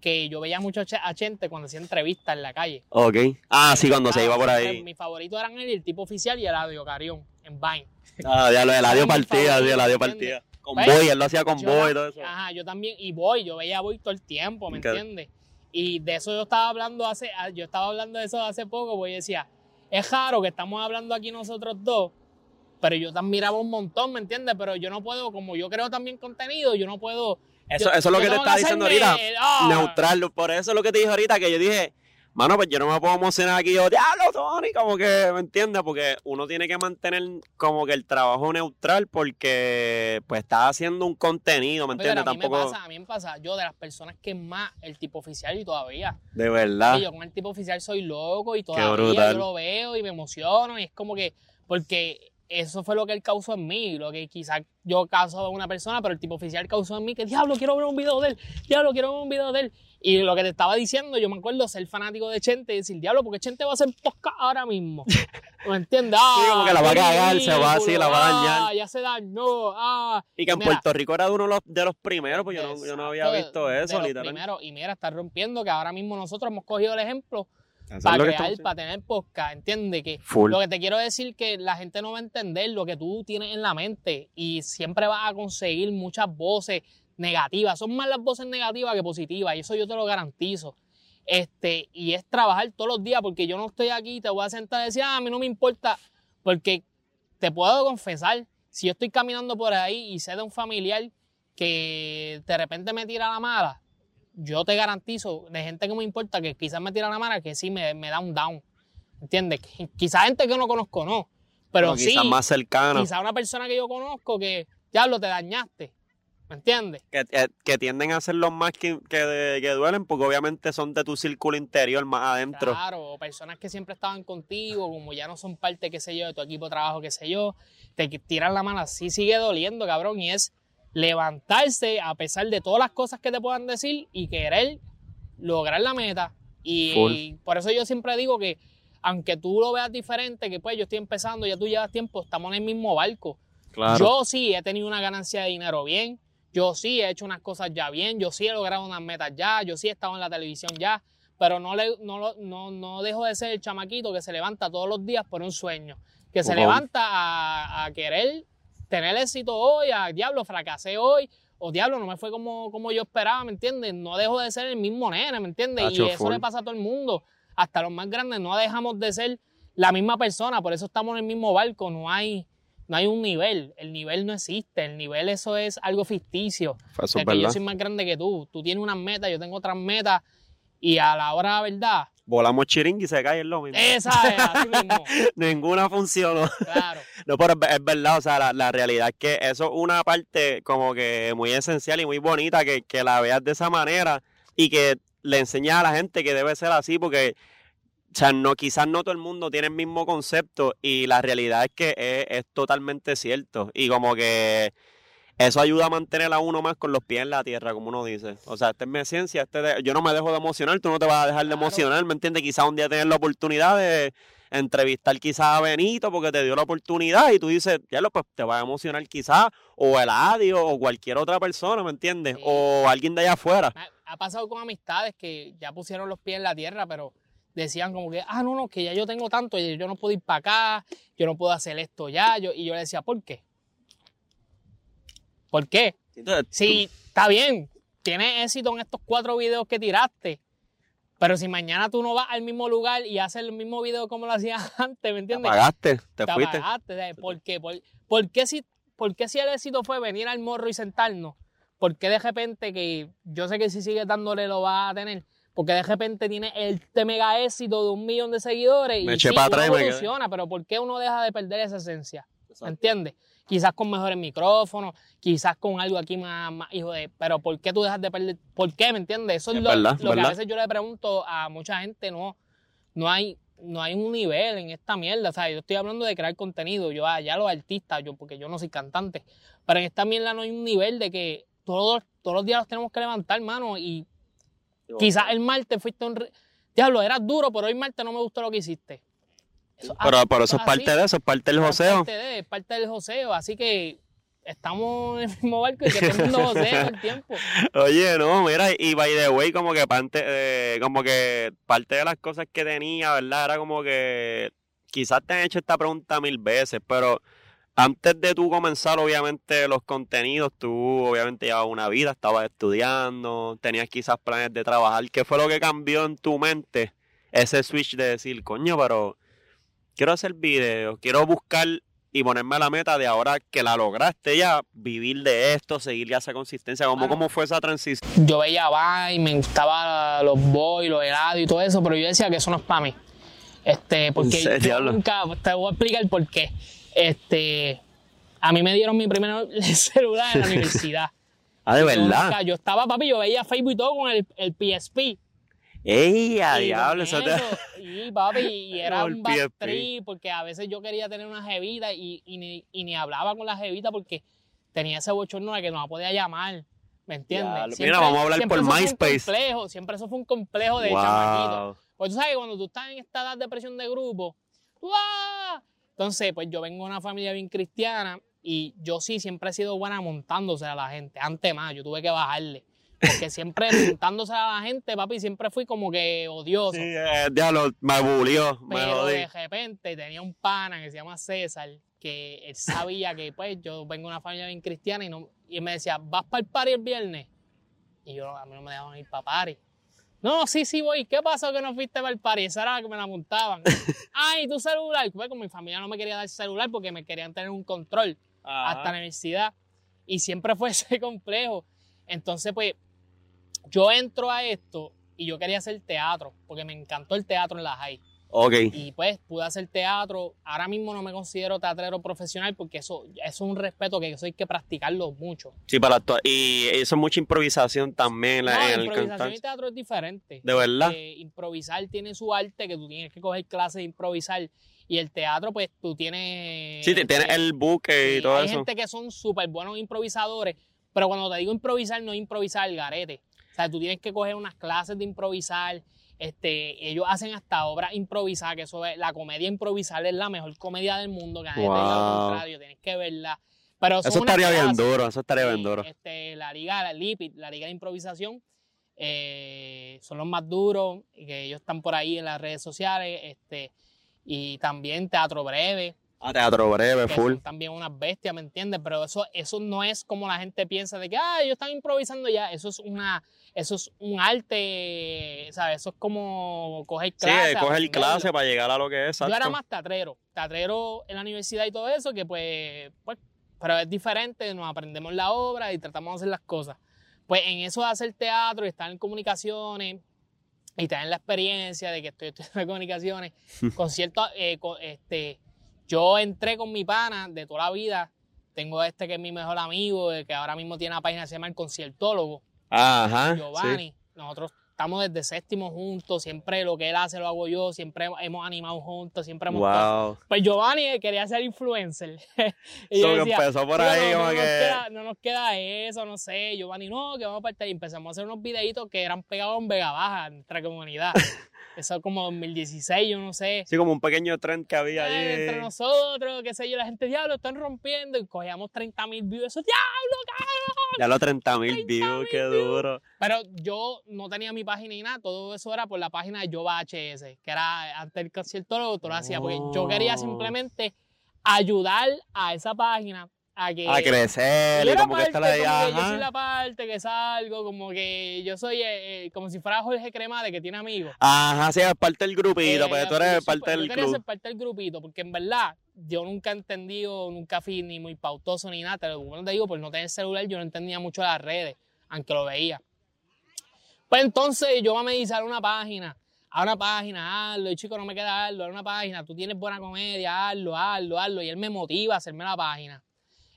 que yo veía mucho a Chente cuando hacía entrevistas en la calle. Ok. Ah, sí, cuando se Ah, iba por ahí. Mi favorito eran él, el tipo oficial y el Audio Carión, en Vine. Ah, ya lo partida, sí, favorito, la dio ¿entiendes? partida. Con Pues, Boy, él lo hacía con Yo Boy y todo eso. Ajá, yo también, y voy, yo veía a Boy todo el tiempo, ¿me entiendes? Y de eso yo estaba hablando hace, ah, yo estaba hablando de eso hace poco, porque yo decía, es raro que estamos hablando aquí nosotros dos, pero yo te admiraba un montón, ¿me entiendes? Pero yo no puedo, como yo creo también contenido, yo no puedo Eso, Yo- eso es lo que te estaba diciendo ahorita. ah, Neutral. Por eso es lo que te dije ahorita, que yo dije, mano, pues yo no me puedo emocionar aquí. Yo, diablo, Tony, como que, ¿me entiendes? Porque uno tiene que mantener como que el trabajo neutral porque, pues, estás haciendo un contenido, ¿me Pero entiendes? a mí me pasa, a mí me pasa, yo de las personas que más el tipo oficial y todavía. de verdad. Y yo con el tipo oficial soy loco y todavía yo lo veo y me emociono y es como que, porque eso fue lo que él causó en mí, lo que quizás yo causó en una persona, pero el tipo oficial causó en mí que, diablo, quiero ver un video de él, diablo, quiero ver un video de él. Y lo que te estaba diciendo, yo me acuerdo ser fanático de Chente y decir, diablo, porque Chente va a hacer podcast ahora mismo. ¿Me entiendes? Sí, como que la va a cagar, se va así, la va a dañar. ah, ya se dañó, ah. Y que en Mira, Puerto Rico era uno de los, de los primeros, pues yo no, yo no había visto de eso, los literal. primeros. y mira, está rompiendo que ahora mismo nosotros hemos cogido el ejemplo para crear, para tener podcast, entiende que Full. lo que te quiero decir que la gente no va a entender lo que tú tienes en la mente y siempre vas a conseguir muchas voces negativas, son más las voces negativas que positivas y eso yo te lo garantizo. Este, y es trabajar todos los días porque yo no estoy aquí, te voy a sentar y decir, ah, a mí no me importa, porque te puedo confesar, si yo estoy caminando por ahí y sé de un familiar que de repente me tira la mala, yo te garantizo, de gente que me importa, que quizás me tira la mala, que sí me, me da un down. ¿Entiendes? Qui- Quizás gente que no conozco, no. Pero sí, quizás más cercano. quizás una persona que yo conozco que, ya lo te dañaste. ¿Me entiendes? que, que- que tienden a ser los más que, que, que duelen porque obviamente son de tu círculo interior más adentro. Claro, o personas que siempre estaban contigo, como ya no son parte, qué sé yo, de tu equipo de trabajo, qué sé yo, te tiran la mano, así sigue doliendo, cabrón, y es levantarse a pesar de todas las cosas que te puedan decir y querer lograr la meta. Y, Full. por eso yo siempre digo que, aunque tú lo veas diferente, que pues yo estoy empezando, ya tú llevas tiempo, estamos en el mismo barco. Claro. Yo sí he tenido una ganancia de dinero bien, yo sí he hecho unas cosas ya bien, yo sí he logrado unas metas ya, yo sí he estado en la televisión ya, pero no, le, no, lo- no, no dejo de ser el chamaquito que se levanta todos los días por un sueño, que se levanta a, a querer tener éxito hoy, a diablo, fracasé hoy, o diablo, no me fue como, como yo esperaba, ¿me entiendes? No dejo de ser el mismo nene, ¿me entiendes? Y eso le pasa a todo el mundo, hasta los más grandes, no dejamos de ser la misma persona, por eso estamos en el mismo barco, no hay, no hay un nivel, el nivel no existe, el nivel eso es algo ficticio, Eso de que yo soy más grande que tú, tú tienes unas metas, yo tengo otras metas, y a la hora de la verdad, Volamos chiringue y se cae el lo mismo. esa es así mismo, Ninguna funcionó. claro. No, pero es, ve- es verdad, o sea, la, la realidad es que eso es una parte como que muy esencial y muy bonita que, que la veas de esa manera y que le enseñes a la gente que debe ser así porque, o sea, no, quizás no todo el mundo tiene el mismo concepto y la realidad es que es, es totalmente cierto y como que eso ayuda a mantener a uno más con los pies en la tierra, como uno dice. O sea, esta es mi esencia, este de- yo no me dejo de emocionar, tú no te vas a dejar de emocionar, ¿me entiendes? Quizás un día tener la oportunidad de entrevistar quizás a Benito porque te dio la oportunidad y tú dices, ya lo, pues te va a emocionar quizás, o el Adio, o cualquier otra persona, ¿me entiendes? Sí. O alguien de allá afuera. Ha- pasado con amistades que ya pusieron los pies en la tierra, pero decían como que, ah, no, no, que ya yo tengo tanto, y yo no puedo ir para acá, yo no puedo hacer esto ya. Yo, y yo le decía, ¿por qué? ¿Por qué? Entonces, Si está bien, tienes éxito en estos cuatro videos que tiraste, pero si mañana tú no vas al mismo lugar y haces el mismo video como lo hacías antes, ¿me te entiendes? apagaste, te, te fuiste. apagaste, ¿sabes? ¿Por qué? ¿Por, por qué si, por qué si el éxito fue venir al morro y sentarnos? ¿Por qué de repente, que yo sé que si sigues dándole lo vas a tener, porque de repente tiene este mega éxito de un millón de seguidores Me y sí, atrás me evoluciona, pero ¿por qué uno deja de perder esa esencia? ¿Entiendes? Quizás con mejores micrófonos, quizás con algo aquí más, más hijo de... Pero ¿por qué tú dejas de perder? ¿Por qué? ¿Me entiendes? Eso es, Es lo, verdad, lo que a veces yo le pregunto a mucha gente, no, no hay, no hay un nivel en esta mierda. O sea, yo estoy hablando de crear contenido, yo allá los artistas, yo, porque yo no soy cantante. Pero en esta mierda no hay un nivel de que todos, todos los días los tenemos que levantar, mano. Y quizás el martes fuiste un... Diablo, eras duro, pero hoy martes no me gustó lo que hiciste. Eso- Pero, pero eso es así. parte de eso, es parte del Es joseo. parte, de- es parte del joseo, así que estamos en el mismo barco y que todo el mundo josea el tiempo. Oye, no, mira, y by the way, como que parte, eh, como que parte de las cosas que tenía, ¿verdad? Era como que quizás te han hecho esta pregunta mil veces, pero antes de tú comenzar, obviamente, los contenidos, tú obviamente llevabas una vida, estabas estudiando, tenías quizás planes de trabajar. ¿Qué fue lo que cambió en tu mente? Ese switch de decir, coño, pero quiero hacer videos, quiero buscar y ponerme la meta de ahora que la lograste ya, vivir de esto, seguir ya esa consistencia? ¿Cómo, Bueno. cómo fue esa transición? Yo veía Vine, me gustaba los boys, los helados y todo eso, pero yo decía que eso no es para mí. Este, porque ¿En serio, yo diablo? nunca, te voy a explicar por qué. Este, a mí me dieron mi primer celular en la universidad. Ah, de Yo verdad. nunca- Yo estaba, papi, yo veía Facebook y todo con el, el PSP. ¡Ey, a Y diablo! Eso te... Y papi, y era un trip, porque a veces yo quería tener una jevita y, y, ni, y ni hablaba con la jevita porque tenía ese bochorno de que no la podía llamar. ¿Me entiendes? Mira, vamos a hablar siempre por eso fue un MySpace. complejo, siempre eso fue un complejo de Wow. chamaquito. Pues tú sabes que cuando tú estás en esta edad de presión de grupo, tú, ¡ah! Entonces, pues yo vengo de una familia bien cristiana y yo sí siempre he sido buena montándose a la gente. Antes más, yo tuve que bajarle. Porque siempre montándose a la gente, papi, siempre fui como que odioso. Sí, eh, diablo, me bulió, me Pero jodí. de repente tenía un pana que se llama César, que él sabía que pues yo vengo de una familia bien cristiana y, no, y él me decía, ¿vas para el party el viernes? Y yo, a mí no me dejaban ir para party. No, sí, sí voy. ¿Qué pasó que no fuiste para el party? Esa era la que me la montaban. Ay, tu celular. Pues con mi familia no me quería dar celular porque me querían tener un control Ajá. hasta la universidad. Y siempre fue ese complejo. Entonces, pues, yo entro a esto y yo quería hacer teatro, porque me encantó el teatro en la high. Ok. Y pues pude hacer teatro. Ahora mismo no me considero teatrero profesional porque eso, eso es un respeto que eso hay que practicarlo mucho. Sí, para actuar. Y eso es mucha improvisación también No, la- en improvisación y teatro es diferente. De verdad. Eh, improvisar tiene su arte, que tú tienes que coger clases de improvisar. Y el teatro, pues tú tienes... Sí, tienes el buque y todo hay eso. gente que son súper buenos improvisadores, pero cuando te digo improvisar, no es improvisar el garete. O sea, tú tienes que coger unas clases de improvisar. Este, ellos hacen hasta obras improvisadas, que eso es, la comedia improvisar es la mejor comedia del mundo, que nadie te diga lo Wow. contrario, tienes que verla. Pero Eso estaría bien duro, eso estaría bien duro. Este, la liga, la LIPID, la liga de improvisación, eh, son los más duros, que ellos están por ahí en las redes sociales, este, y también teatro breve, Ah, teatro breve, que full. son también unas bestias, ¿me entiendes? Pero eso, eso no es como la gente piensa de que, ah, ellos están improvisando ya. Eso es una, eso es un arte, ¿sabes? Eso es como coger Sí, clase. coger aprenderlo. clase para llegar a lo que es. Yo era exacto. más teatrero, teatrero en la universidad y todo eso, que pues, pues, pero es diferente, nos aprendemos la obra y tratamos de hacer las cosas. Pues en eso de hacer teatro y estar en comunicaciones y tener la experiencia de que estoy estudiando comunicaciones, con cierto, eh, con, este, yo entré con mi pana de toda la vida, tengo este que es mi mejor amigo, que ahora mismo tiene una página que se llama El Conciertólogo, Ajá. sí. Giovanni. Nosotros estamos desde séptimo juntos, siempre lo que él hace lo hago yo, siempre hemos animado juntos, siempre hemos Wow. Pues Giovanni quería ser influencer. y So yo decía, empezó por "Tío, ahí no, no que- Nos queda, no nos queda eso, no sé. Giovanni, no, que vamos a partir. Y empezamos a hacer unos videitos que eran pegados en Vega Baja, en nuestra comunidad. Eso como 2016, yo no sé. Sí, como un pequeño trend que había Eh, allí. entre nosotros, qué sé yo, la gente, diablo, están rompiendo y cogíamos 30 mil views. Eso, diablo, cabrón. Ya los 30 mil 30.000 views, qué duro. Pero yo no tenía mi página ni nada, todo eso era por la página de Jova HS, que era antes del concierto lo lo hacía, porque yo quería Oh. simplemente ayudar a esa página a que... A crecer y como que parte, estar ahí. como que yo Ajá. soy la parte que salgo, como que yo soy eh, eh, como si fuera Jorge Cremade que tiene amigos. Ajá, sí, es parte del grupito, Eh, tú eres parte yo del club. parte del grupito, porque en verdad yo nunca he entendido, nunca fui ni muy pautoso ni nada. Te lo bueno te digo, por no tener celular, yo no entendía mucho las redes, aunque lo veía. Pues entonces yo me dice, haz una página, haz una página, hazlo, y chico, no me queda hazlo, haz una página, tú tienes buena comedia, hazlo, hazlo, hazlo. Y él me motiva a hacerme la página.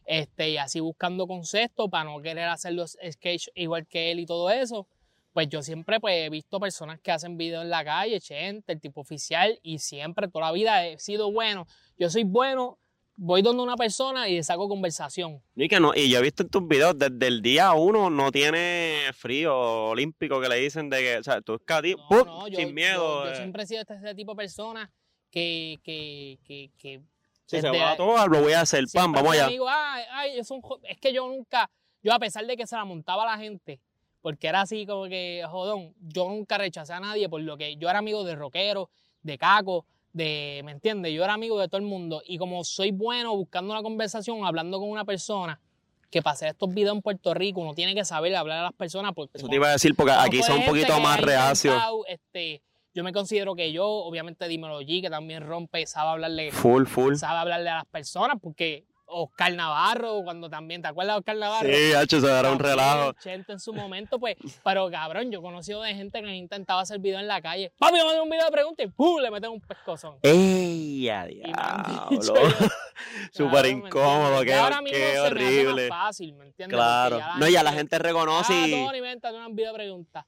Este, y así buscando conceptos para no querer hacer los sketches igual que él y todo eso. Pues yo siempre pues, he visto personas que hacen videos en la calle, Chente, el tipo oficial, y siempre, toda la vida he sido bueno. Yo soy bueno, voy donde una persona y le saco conversación. Y que no, y yo he visto en tus videos, desde el día uno no tiene frío olímpico que le dicen de que, o sea, tú No, ¡pum! no, yo, sin miedo. Yo, yo siempre he sido este, este tipo de persona que, que, que, que si se va a todo, lo voy a hacer, pam, vamos allá. amigo, ay, ay, es, un jo- es que yo nunca, yo a pesar de que se la montaba la gente, porque era así como que, jodón, yo nunca rechacé a nadie por lo que yo era amigo de rockero, de caco, de, ¿me entiendes? Yo era amigo de todo el mundo y como soy bueno buscando una conversación, hablando con una persona, que para hacer estos videos en Puerto Rico uno tiene que saber hablar a las personas porque Eso te iba a decir, porque aquí son un poquito más reacios. Este, yo me considero que yo, obviamente Dímelo G, que también rompe, sabe hablarle, Full, full. sabe hablarle a las personas, porque Oscar Navarro, cuando también, ¿te acuerdas de Oscar Navarro? Sí, Hacho, se dará un relajo. Chente en su momento, pues, pero cabrón, yo he conocido de gente que intentaba hacer video en la calle. Papi, hacer un video de preguntas y ¡pum! le meten un pescozón. ¡Ey, a me diablo! Súper ¿me incómodo, qué, ahora mismo qué se me hace horrible. más fácil, ¿me entiendes? Claro. No, ya la gente reconoce Ah, y... Tony, vente, hazme un video de preguntas.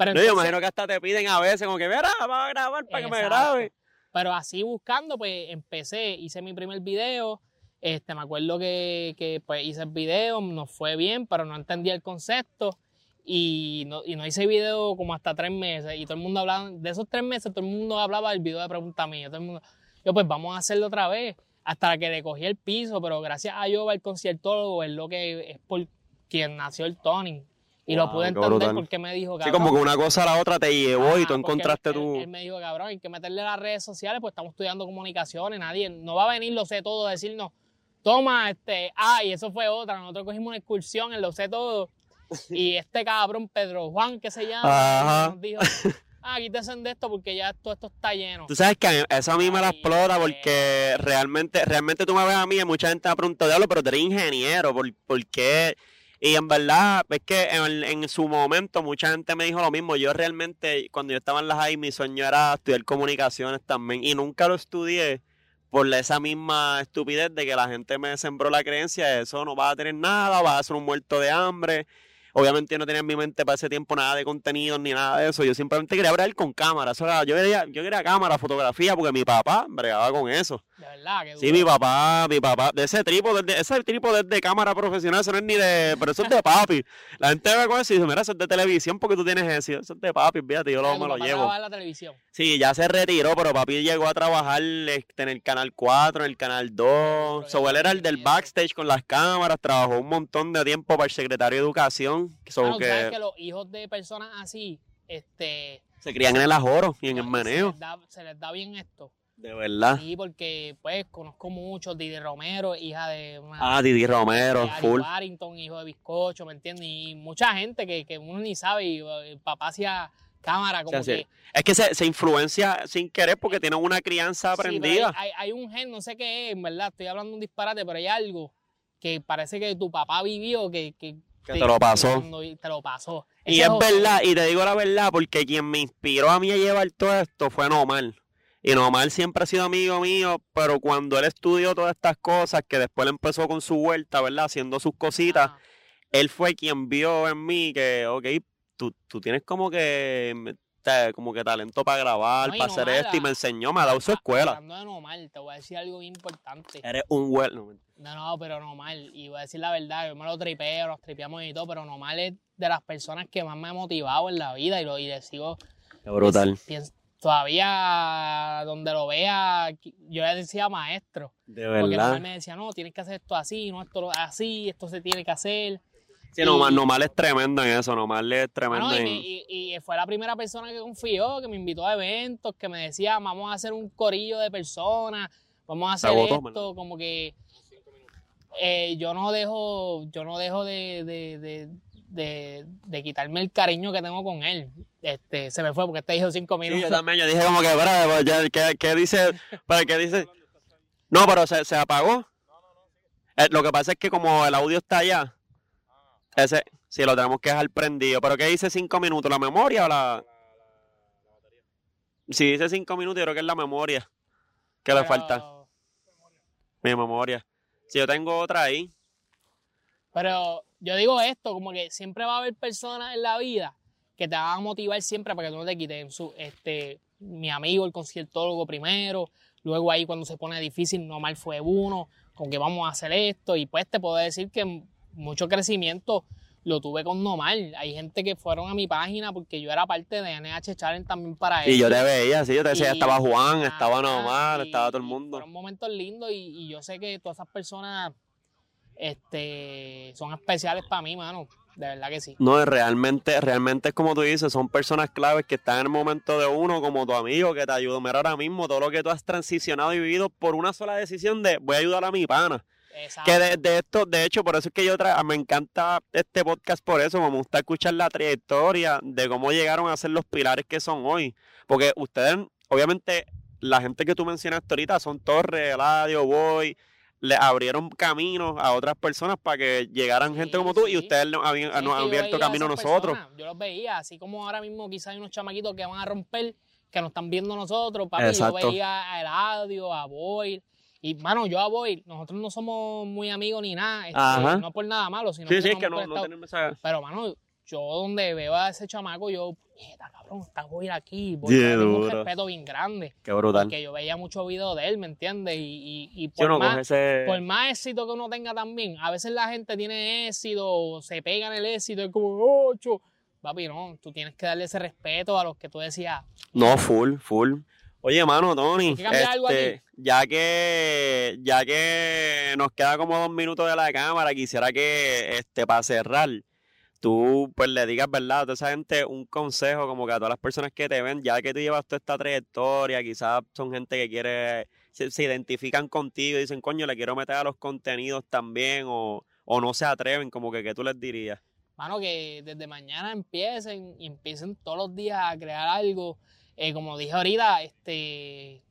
Pero No, yo imagino que hasta te piden a veces como que, mira, vamos a grabar para que me grabe. Pero así buscando, pues empecé, hice mi primer video. Este, me acuerdo que, que, pues hice el video, nos fue bien, pero no entendía el concepto. Y no, y no hice video como hasta tres meses. Y todo el mundo hablaba, de esos tres meses, todo el mundo hablaba del video de pregunta mía. Todo el mundo, yo, pues vamos a hacerlo otra vez. Hasta que le cogí el piso, pero gracias a Yoba, el conciertólogo, es lo que es por quien nació el Tony. Y lo Wow, pude entender brutal. porque me dijo, Sí, cabrón, como que una cosa a la otra te llevó y tú encontraste tu... Él, él me dijo, cabrón, hay que meterle las redes sociales, pues estamos estudiando comunicaciones, nadie, no va a venir lo sé todo, a decirnos, toma, este, ay, eso fue otra, nosotros cogimos una excursión en lo sé todo, y este cabrón, Pedro Juan, que se llama, Ajá. nos dijo, ah, quítese de esto porque ya todo esto está lleno. Tú sabes que a mí- eso a mí me la explota porque realmente, realmente tú me ves a mí y mucha gente me pregunta, diablo, pero tú eres ingeniero, ¿por, por qué? Y en verdad, es que en, en su momento mucha gente me dijo lo mismo. Yo realmente, cuando yo estaba en la high, mi sueño era estudiar comunicaciones también. Y nunca lo estudié por esa misma estupidez de que la gente me sembró la creencia de eso no vas a tener nada, vas a ser un muerto de hambre. Obviamente yo no tenía en mi mente para ese tiempo nada de contenido ni nada de eso. Yo simplemente quería bregar con cámara. Eso era- yo, quería, yo quería cámara, fotografía, porque mi papá bregaba con eso. De verdad, que Sí, mi papá, mi papá, de ese trípode, de ese trípode de cámara profesional, eso no es ni de, pero eso es de papi. La gente ve con eso y dice, mira, eso es de televisión porque tú tienes eso, eso es de papi, fíjate, yo lo, me lo llevo. trabajaba en la televisión. Sí, ya se retiró, pero papi llegó a trabajar este, en el canal 4, en el canal 2. So, él era el del backstage con las cámaras, trabajó un montón de tiempo para el secretario de Educación. So, Ah, no, tú sabes que que los hijos de personas así, este... se crían en el ajoro y en el se meneo. les da- se les da bien esto. De verdad. Sí, porque pues conozco muchos, Didi Romero, hija de una Ah, Didi Romero, de Ari full. Warrington, hijo de bizcocho, ¿me entiendes? Y mucha gente que, que uno ni sabe, y eh, el papá hacía cámara, como O sea, sí. que... Es que se, se influencia sin querer porque tienen una crianza Sí, aprendida. hay, hay- hay un gen, no sé qué es, en verdad, estoy hablando un disparate, pero hay algo que parece que tu papá vivió, que... Que, Que te lo pasó. Te lo pasó. Y es verdad, y te digo la verdad, porque quien me inspiró a mí a llevar todo esto fue Nomar. Y Nomar siempre ha sido amigo mío, pero cuando él estudió todas estas cosas, que después él empezó con su vuelta, ¿verdad? Haciendo sus cositas, Ah, él fue quien vio en mí que, ok, tú, tú tienes como que, como que talento para grabar, No, para hacer Nomar, esto, y me enseñó, me ha dado su escuela. Hablando de normal, te voy a decir algo bien importante. Eres un well. no, No, no, pero normal. Y voy a decir la verdad, yo me lo tripeo, nos tripeamos y todo, pero normal es de las personas que más me ha motivado en la vida y, lo, y le sigo. Qué brutal. pienso- todavía donde lo vea, yo le decía maestro. De Porque verdad. normal me decía, no, tienes que hacer esto así, no esto lo- así, esto se tiene que hacer. Sí, Nomar, y- Nomar es tremendo en eso, Nomar es tremendo Mano, y, en... y- y fue la primera persona que confió, que me invitó a eventos, que me decía, vamos a hacer un corillo de personas, vamos a hacer agotó, esto, como que eh, yo no dejo, yo no dejo de, de, de, de- de quitarme el cariño que tengo con él. Este, se me fue porque te dijo cinco Sí, minutos. yo también, yo dije como que, "Bra, pues, ya, ¿qué, qué dice? ¿Para qué dice? No, pero se, se apagó. Eh, lo que pasa es que como el audio está allá, ese, sí, lo tenemos que dejar prendido. ¿Pero qué dice cinco minutos? ¿La memoria o la...? Si dice cinco minutos, yo creo que es la memoria. ¿Qué le falta? Mi memoria. Si yo tengo otra ahí. Pero yo digo esto, como que siempre va a haber personas en la vida que te van a motivar siempre para que tú no te quites su, este, mi amigo, el conciertólogo primero, luego ahí cuando se pone difícil, normal fue uno, con que vamos a hacer esto, y pues te puedo decir que mucho crecimiento lo tuve con Normal. Hay gente que fueron a mi página porque yo era parte de NH Challenge también para Y yo ellos. te veía, sí, yo te decía, Y- estaba Juan, estaba Nomar, y- estaba todo el mundo. Fueron momentos lindos y, y yo sé que todas esas personas este, son especiales para mí, mano. De verdad que sí. No, realmente, realmente es como tú dices, son personas claves que están en el momento de uno, como tu amigo que te ayudó. Mira ahora mismo todo lo que tú has transicionado y vivido por una sola decisión de voy a ayudar a mi pana. Exacto. Que de, de esto, de hecho, por eso es que yo tra- me encanta este podcast por eso, me gusta escuchar la trayectoria de cómo llegaron a ser los pilares que son hoy. Porque ustedes, obviamente, la gente que tú mencionaste ahorita son Torres, Eladio, Boy, le abrieron caminos a otras personas para que llegaran gente como tú y ustedes nos, habían- Sí, nos han abierto a camino a nosotros. personas, Yo los veía, así como ahora mismo quizás hay unos chamaquitos que van a romper, que nos están viendo nosotros, papi. Exacto. Yo veía a Eladio, a Boyle. Y, mano, yo a Boyle, nosotros no somos muy amigos ni nada. este, Ajá. no por nada malo, sino Sí, sí, que es que no, no tenemos esa... Pero, mano, yo donde veo a ese chamaco, yo, puñeta, cabrón, está Boyle aquí. Boyle Yeah, tengo un respeto bien grande. Qué brutal. Porque yo veía muchos videos de él, ¿me entiendes? Y, y, y por más, ese... por más éxito que uno tenga también, a veces la gente tiene éxito, o se pega en el éxito, es como ocho. Papi, no, tú tienes que darle ese respeto a los que tú decías. No, full, full. Oye, mano, Tony, que algo este, ya que ya que nos queda como dos minutos de la cámara, quisiera que este para cerrar, tú pues le digas, ¿verdad? A toda esa gente un consejo como que a todas las personas que te ven, ya que tú llevas toda esta trayectoria, quizás son gente que quiere, se, se identifican contigo y dicen, coño, le quiero meter a los contenidos también o, o no se atreven, como que, ¿qué tú les dirías? Mano, que desde mañana empiecen y empiecen todos los días a crear algo. Eh, como dije ahorita, este,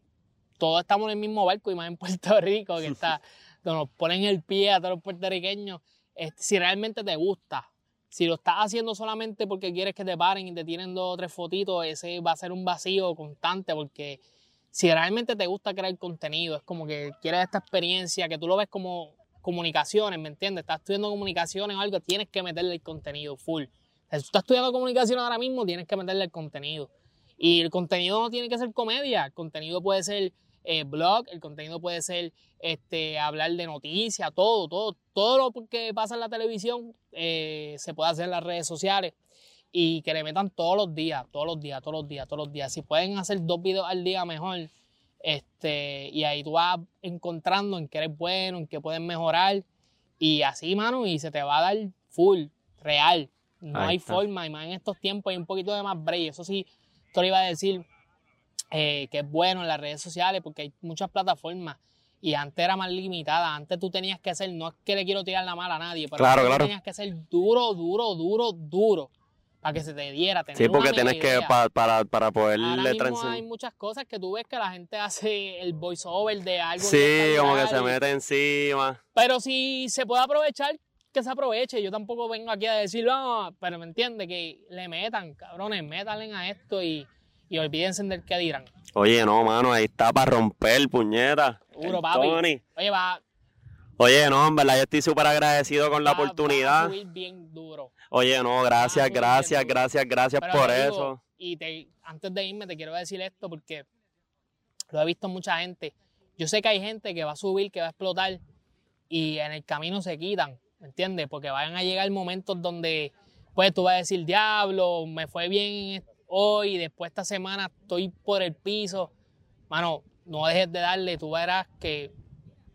todos estamos en el mismo barco y más en Puerto Rico, que está, donde nos ponen el pie a todos los puertorriqueños. Este, si realmente te gusta, si lo estás haciendo solamente porque quieres que te paren y te tienen dos o tres fotitos, ese va a ser un vacío constante porque si realmente te gusta crear contenido, es como que quieres esta experiencia, que tú lo ves como comunicaciones, ¿me entiendes? Estás estudiando comunicaciones o algo, tienes que meterle el contenido full. Si tú estás estudiando comunicación ahora mismo, tienes que meterle el contenido. Y el contenido no tiene que ser comedia, el contenido puede ser eh, blog, el contenido puede ser este, hablar de noticias, todo, todo, todo lo que pasa en la televisión eh, se puede hacer en las redes sociales y que le metan todos los días, todos los días, todos los días, todos los días. Si pueden hacer dos videos al día, mejor. Este, y ahí tú vas encontrando en qué eres bueno, en qué puedes mejorar. Y así, mano, y se te va a dar full, real. No Ahí hay está. forma, y más en estos tiempos hay un poquito de más break. Eso sí, esto le iba a decir eh, que es bueno en las redes sociales porque hay muchas plataformas. Y antes era más limitada. Antes tú tenías que ser, no es que le quiero tirar la mala a nadie, pero Claro, tenías que ser duro, duro, duro, duro para que se te diera. tener Sí, porque tienes que, idea. pa- para, para poder Ahora mismo hay muchas cosas que tú ves que la gente hace el voiceover de algo. Sí, como que se mete encima. Pero si se puede aprovechar, que se aproveche. Yo tampoco vengo aquí a decir, no, pero me entiende, que le metan, cabrones, métanle a esto y, y olvídense del que dirán. Oye, no, mano, ahí está para romper, puñeta. Seguro, papi. Tony. Oye, va, Oye, no, en verdad, yo estoy súper agradecido con la va- va a oportunidad. subir bien duro. Oye, no, gracias, gracias, gracias, gracias Pero por eso. Y te, antes de irme te quiero decir esto porque lo he visto en mucha gente. Yo sé que hay gente que va a subir, que va a explotar y en el camino se quitan, ¿me entiendes? Porque van a llegar momentos donde pues tú vas a decir, diablo, me fue bien hoy, después esta semana estoy por el piso. Mano, no dejes de darle, tú verás que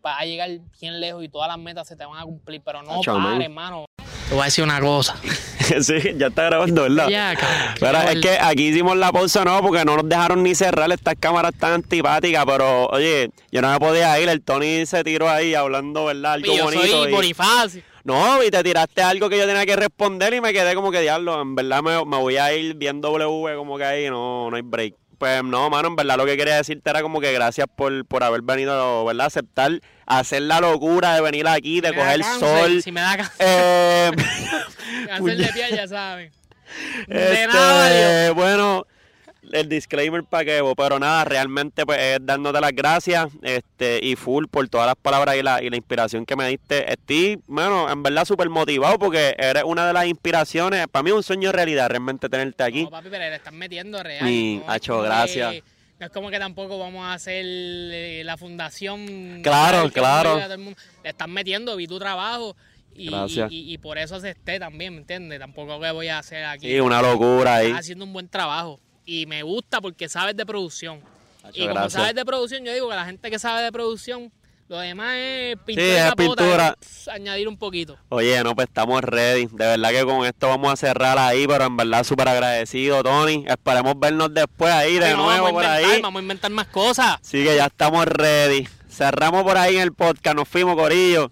vas a llegar bien lejos y todas las metas se te van a cumplir, pero no man. pares, hermano. Te voy a decir una cosa. sí, ya está grabando, ¿verdad? Ya, cabrón. Pero es que aquí hicimos la pausa, no, porque no nos dejaron ni cerrar estas cámaras tan antipáticas, pero oye, yo no me podía ir, el Tony se tiró ahí hablando, ¿verdad? Algo yo bonito. soy y- Bonifacio. No, y te tiraste algo que yo tenía que responder y me quedé como que diablo, en verdad me, me voy a ir bien W como que ahí, no, no hay break. Pues no, mano, en verdad lo que quería decirte era como que gracias por, por haber venido, ¿verdad? Aceptar, hacer la locura de venir aquí, de Si coger sol. Si me da cáncer Eh, de piel, ya saben. De este, bueno, el disclaimer para que, pero nada, realmente pues es dándote las gracias este y full por todas las palabras y la, y la inspiración que me diste. Estoy, bueno, en verdad súper motivado porque eres una de las inspiraciones. Para mí es un sueño de realidad realmente tenerte aquí. No, papi, pero le están metiendo real. Y, ¿no? Hacho, gracias. no es como que tampoco vamos a hacer eh, la fundación. Claro, claro. Le están metiendo, vi tu trabajo. Y, Gracias. y, y- y por eso acepté también, ¿me entiendes? Tampoco que voy a hacer aquí. Sí, una locura ahí. Estás haciendo un buen trabajo. Y me gusta porque sabes de producción. Hacho, y como gracias. sabes de producción, yo digo que la gente que sabe de producción, lo demás es pintura Sí, es capota, pintura. añadir un poquito. Oye, no, pues estamos ready. De verdad que con esto vamos a cerrar ahí, pero en verdad súper agradecido, Tony. Esperemos vernos después ahí de nuevo por ahí. vamos a inventar más cosas. Así que ya estamos ready. Cerramos por ahí en el podcast. Nos fuimos, Corillo.